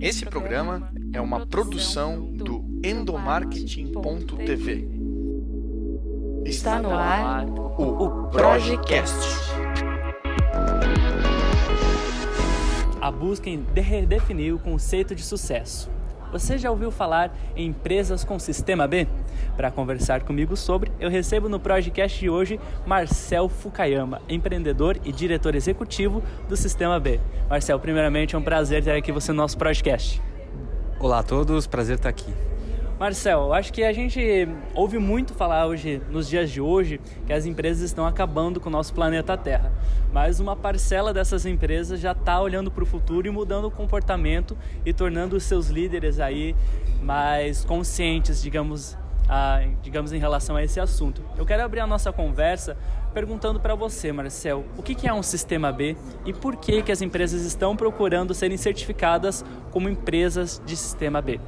Esse programa é uma produção do endomarketing.tv. Está no ar o Projecast. A busca em redefinir o conceito de sucesso. Você já ouviu falar em empresas com sistema B? Para conversar comigo sobre, eu recebo no podcast de hoje Marcel Fukayama, empreendedor e diretor executivo do Sistema B. Marcel, primeiramente é um prazer ter aqui você no nosso podcast. Olá a todos, prazer estar aqui. Marcel, acho que a gente ouve muito falar hoje, nos dias de hoje, que as empresas estão acabando com o nosso planeta Terra. Mas uma parcela dessas empresas já está olhando para o futuro e mudando o comportamento e tornando os seus líderes aí mais conscientes, digamos, a, digamos em relação a esse assunto. Eu quero abrir a nossa conversa perguntando para você, Marcel, o que é um sistema B e por que, que as empresas estão procurando serem certificadas como empresas de sistema B?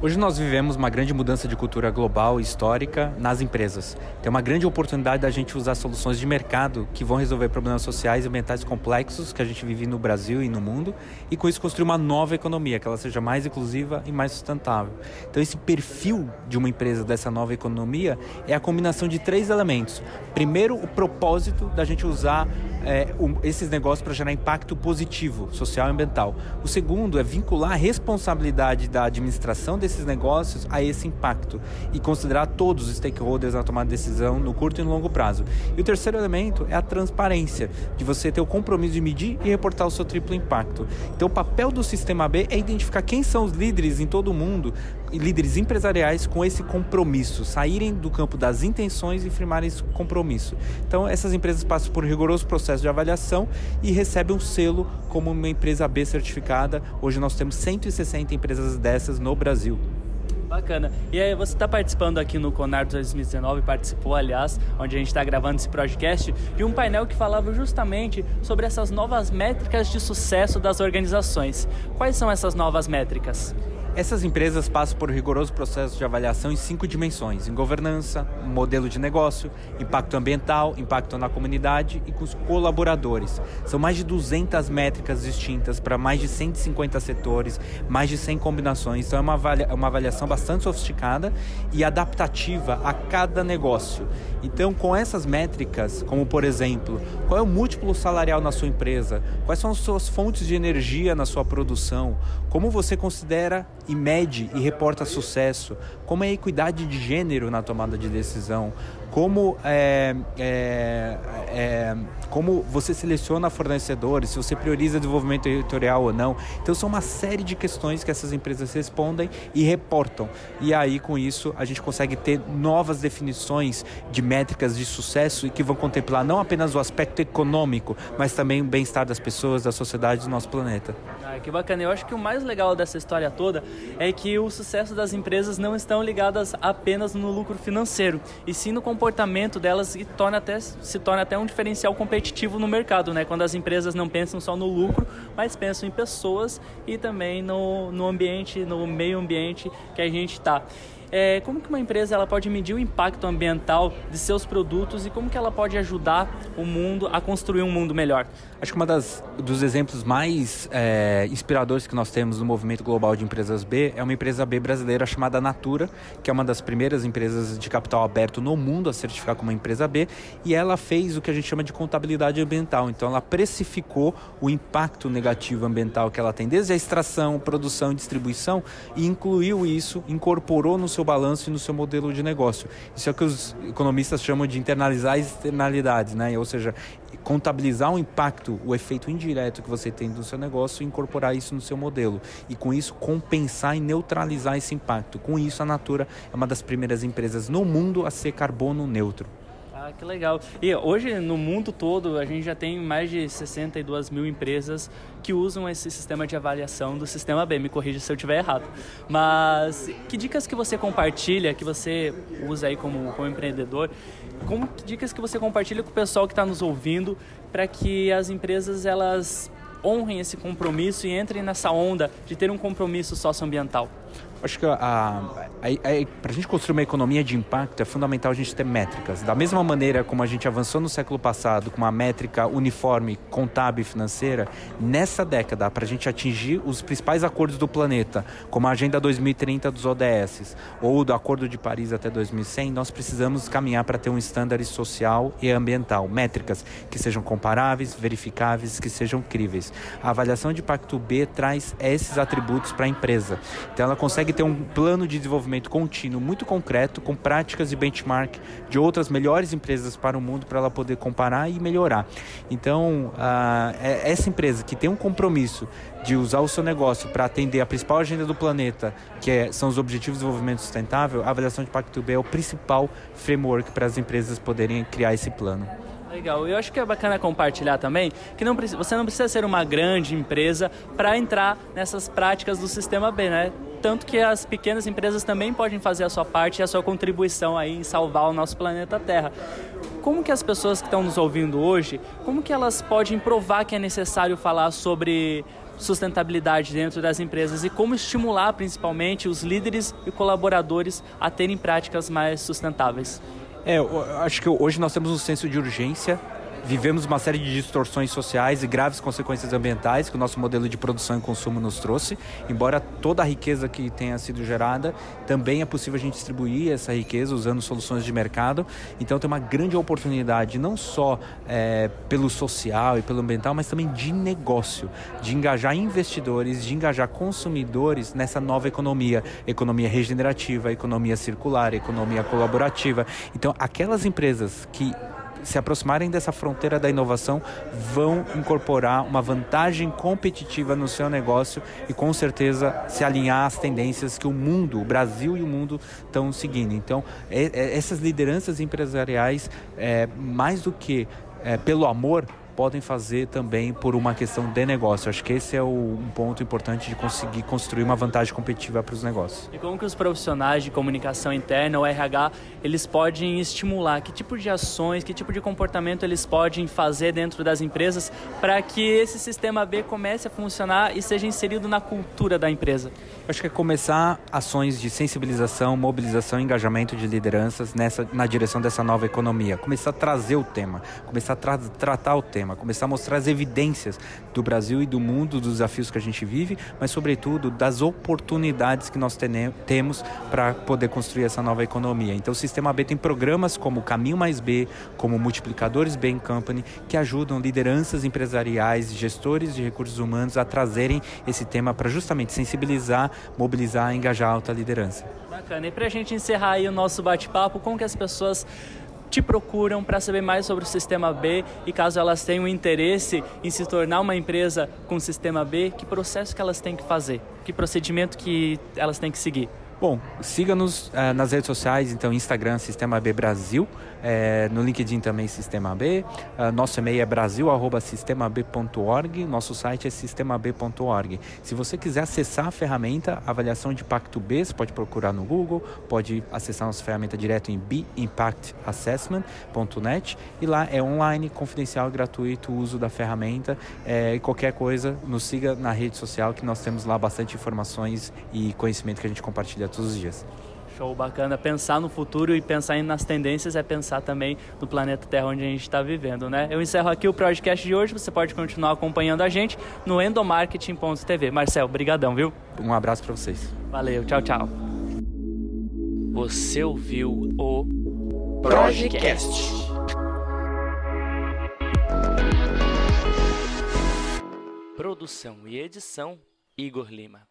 Hoje nós vivemos uma grande mudança de cultura global e histórica nas empresas. Tem uma grande oportunidade da gente usar soluções de mercado que vão resolver problemas sociais e ambientais complexos que a gente vive no Brasil e no mundo e com isso construir uma nova economia, que ela seja mais inclusiva e mais sustentável. Então esse perfil de uma empresa dessa nova economia é a combinação de três elementos. Primeiro, o propósito da gente usar é, um, esses negócios para gerar impacto positivo, social e ambiental. O segundo é vincular a responsabilidade da administração desses negócios a esse impacto e considerar todos os stakeholders na tomada de decisão no curto e no longo prazo. E o terceiro elemento é a transparência, de você ter o compromisso de medir e reportar o seu triplo impacto. Então, o papel do sistema B é identificar quem são os líderes em todo o mundo, líderes empresariais com esse compromisso, saírem do campo das intenções e firmarem esse compromisso. Então, essas empresas passam por um rigoroso processo de avaliação e recebem um selo como uma empresa B certificada. Hoje nós temos 160 empresas dessas no Brasil. Bacana. E aí, você está participando aqui no Conar 2019, participou, aliás, onde a gente está gravando esse podcast, de um painel que falava justamente sobre essas novas métricas de sucesso das organizações. Quais são essas novas métricas? Essas empresas passam por um rigoroso processo de avaliação em cinco dimensões: em governança, modelo de negócio, impacto ambiental, impacto na comunidade e com os colaboradores. São mais de 200 métricas distintas para mais de 150 setores, mais de 100 combinações. Então é uma, avalia uma avaliação bastante sofisticada e adaptativa a cada negócio. Então, com essas métricas, como por exemplo, qual é o múltiplo salarial na sua empresa, quais são as suas fontes de energia na sua produção, como você considera e mede e reporta sucesso, como é a equidade de gênero na tomada de decisão, como, é, é, é, como você seleciona fornecedores, se você prioriza desenvolvimento territorial ou não. Então, são uma série de questões que essas empresas respondem e reportam. E aí, com isso, a gente consegue ter novas definições de métricas de sucesso e que vão contemplar não apenas o aspecto econômico, mas também o bem-estar das pessoas, da sociedade do nosso planeta. Ah, que bacana. Eu acho que o mais legal dessa história toda é que o sucesso das empresas não estão ligadas apenas no lucro financeiro, e sim no comportamento delas e torna até, se torna até um diferencial competitivo no mercado, né? Quando as empresas não pensam só no lucro, mas pensam em pessoas e também no, no ambiente, no meio ambiente que a gente está. É, como que uma empresa ela pode medir o impacto ambiental de seus produtos e como que ela pode ajudar o mundo a construir um mundo melhor? Acho que das dos exemplos mais é, inspiradores que nós temos no movimento global de empresas B é uma empresa B brasileira chamada Natura, que é uma das primeiras empresas de capital aberto no mundo a certificar como empresa B, e ela fez o que a gente chama de contabilidade ambiental. Então ela precificou o impacto negativo ambiental que ela tem desde a extração, produção e distribuição e incluiu isso, incorporou no seu balanço e no seu modelo de negócio. Isso é o que os economistas chamam de internalizar externalidades, né? Ou seja, contabilizar o impacto, o efeito indireto que você tem no seu negócio e incorporar isso no seu modelo. E com isso compensar e neutralizar esse impacto. Com isso a Natura é uma das primeiras empresas no mundo a ser carbono neutro. Ah, que legal. E hoje no mundo todo a gente já tem mais de 62 mil empresas que usam esse sistema de avaliação do sistema B. Me corrija se eu estiver errado. Mas que dicas que você compartilha, que você usa aí como, como empreendedor, como que dicas que você compartilha com o pessoal que está nos ouvindo para que as empresas elas honrem esse compromisso e entrem nessa onda de ter um compromisso socioambiental? Acho que para a gente construir uma economia de impacto é fundamental a gente ter métricas. Da mesma maneira como a gente avançou no século passado com uma métrica uniforme, contábil e financeira, nessa década, para a gente atingir os principais acordos do planeta, como a Agenda 2030 dos ODS ou do Acordo de Paris até 2100, nós precisamos caminhar para ter um estándar social e ambiental, métricas que sejam comparáveis, verificáveis, que sejam críveis. A avaliação de impacto B traz esses atributos para a empresa. Então ela consegue consegue ter um plano de desenvolvimento contínuo muito concreto, com práticas e benchmark de outras melhores empresas para o mundo para ela poder comparar e melhorar. Então, uh, essa empresa que tem um compromisso de usar o seu negócio para atender a principal agenda do planeta, que é, são os Objetivos de Desenvolvimento Sustentável, a avaliação de Impacto B é o principal framework para as empresas poderem criar esse plano. Legal. Eu acho que é bacana compartilhar também que não, você não precisa ser uma grande empresa para entrar nessas práticas do sistema B, né? tanto que as pequenas empresas também podem fazer a sua parte e a sua contribuição aí em salvar o nosso planeta Terra. Como que as pessoas que estão nos ouvindo hoje, como que elas podem provar que é necessário falar sobre sustentabilidade dentro das empresas e como estimular principalmente os líderes e colaboradores a terem práticas mais sustentáveis? É, eu acho que hoje nós temos um senso de urgência vivemos uma série de distorções sociais e graves consequências ambientais que o nosso modelo de produção e consumo nos trouxe. Embora toda a riqueza que tenha sido gerada, também é possível a gente distribuir essa riqueza usando soluções de mercado. Então tem uma grande oportunidade, não só é, pelo social e pelo ambiental, mas também de negócio, de engajar investidores, de engajar consumidores nessa nova economia, economia regenerativa, economia circular, economia colaborativa. Então aquelas empresas que se aproximarem dessa fronteira da inovação, vão incorporar uma vantagem competitiva no seu negócio e com certeza se alinhar às tendências que o mundo, o Brasil e o mundo estão seguindo. Então, essas lideranças empresariais, é, mais do que é, pelo amor, podem fazer também por uma questão de negócio. Acho que esse é o, um ponto importante de conseguir construir uma vantagem competitiva para os negócios. E como que os profissionais de comunicação interna, o RH, eles podem estimular? Que tipo de ações, que tipo de comportamento eles podem fazer dentro das empresas para que esse sistema B comece a funcionar e seja inserido na cultura da empresa? Acho que é começar ações de sensibilização, mobilização engajamento de lideranças nessa, na direção dessa nova economia. Começar a trazer o tema, começar a tra tratar o tema começar a mostrar as evidências do Brasil e do mundo, dos desafios que a gente vive, mas sobretudo das oportunidades que nós temos para poder construir essa nova economia. Então o Sistema B tem programas como Caminho Mais B, como Multiplicadores B Company, que ajudam lideranças empresariais, gestores de recursos humanos a trazerem esse tema para justamente sensibilizar, mobilizar engajar a alta liderança. Bacana. E para a gente encerrar aí o nosso bate-papo, como que as pessoas te procuram para saber mais sobre o Sistema B e caso elas tenham interesse em se tornar uma empresa com Sistema B, que processo que elas têm que fazer? Que procedimento que elas têm que seguir? Bom, siga-nos uh, nas redes sociais, então Instagram Sistema B Brasil, é, no LinkedIn também Sistema B. Uh, nosso e-mail é brasil@sistemab.org. Nosso site é sistemab.org. Se você quiser acessar a ferramenta avaliação de impacto B, você pode procurar no Google, pode acessar nossa ferramenta direto em bimpactassessment.net e lá é online, confidencial, gratuito o uso da ferramenta. E qualquer coisa, nos siga na rede social que nós temos lá bastante informações e conhecimento que a gente compartilha todos os dias. Show bacana. Pensar no futuro e pensar nas tendências é pensar também no planeta Terra onde a gente está vivendo, né? Eu encerro aqui o podcast de hoje. Você pode continuar acompanhando a gente no endomarketing.tv. Marcel, brigadão, viu? Um abraço para vocês. Valeu, tchau, tchau. Você ouviu o Projecast. Produção e edição Igor Lima.